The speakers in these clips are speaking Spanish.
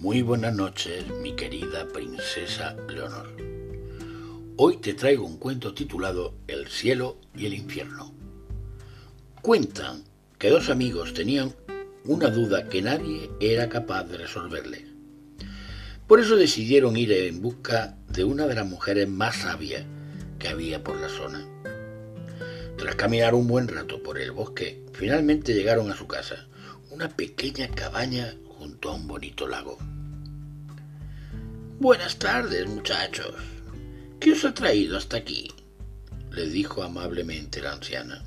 Muy buenas noches, mi querida princesa Leonor. Hoy te traigo un cuento titulado El cielo y el infierno. Cuentan que dos amigos tenían una duda que nadie era capaz de resolverle. Por eso decidieron ir en busca de una de las mujeres más sabias que había por la zona. Tras caminar un buen rato por el bosque, finalmente llegaron a su casa, una pequeña cabaña junto a un bonito lago. Buenas tardes, muchachos. ¿Qué os ha traído hasta aquí? le dijo amablemente la anciana.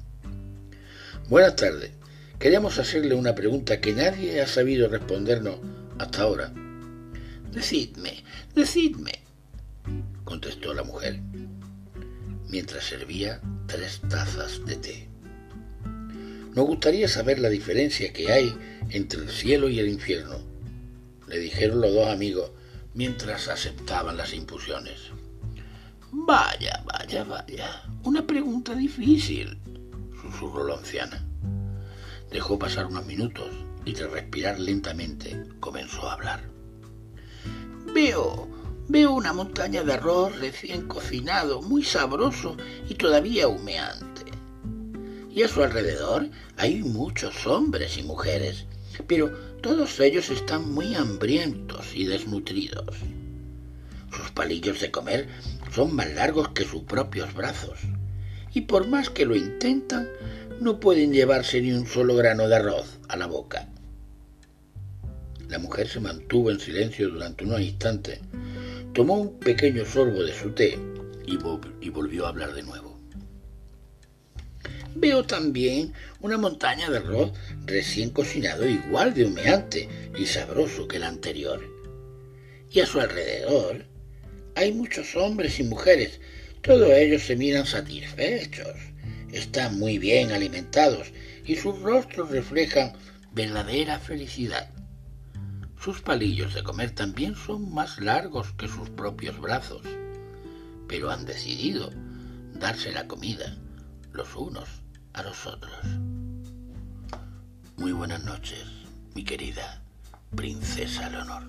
Buenas tardes. Queríamos hacerle una pregunta que nadie ha sabido respondernos hasta ahora. Decidme, decidme, contestó la mujer, mientras servía tres tazas de té. Nos gustaría saber la diferencia que hay entre el cielo y el infierno, le dijeron los dos amigos mientras aceptaban las infusiones. Vaya, vaya, vaya. Una pregunta difícil, susurró la anciana. Dejó pasar unos minutos y tras respirar lentamente comenzó a hablar. Veo, veo una montaña de arroz recién cocinado, muy sabroso y todavía humeante. Y a su alrededor hay muchos hombres y mujeres, pero todos ellos están muy hambrientos y desnutridos. Sus palillos de comer son más largos que sus propios brazos, y por más que lo intentan, no pueden llevarse ni un solo grano de arroz a la boca. La mujer se mantuvo en silencio durante unos instantes, tomó un pequeño sorbo de su té y, y volvió a hablar de nuevo. Veo también una montaña de arroz recién cocinado igual de humeante y sabroso que el anterior. Y a su alrededor hay muchos hombres y mujeres. Todos ellos se miran satisfechos. Están muy bien alimentados y sus rostros reflejan verdadera felicidad. Sus palillos de comer también son más largos que sus propios brazos, pero han decidido darse la comida los unos a los otros. Muy buenas noches, mi querida princesa Leonor.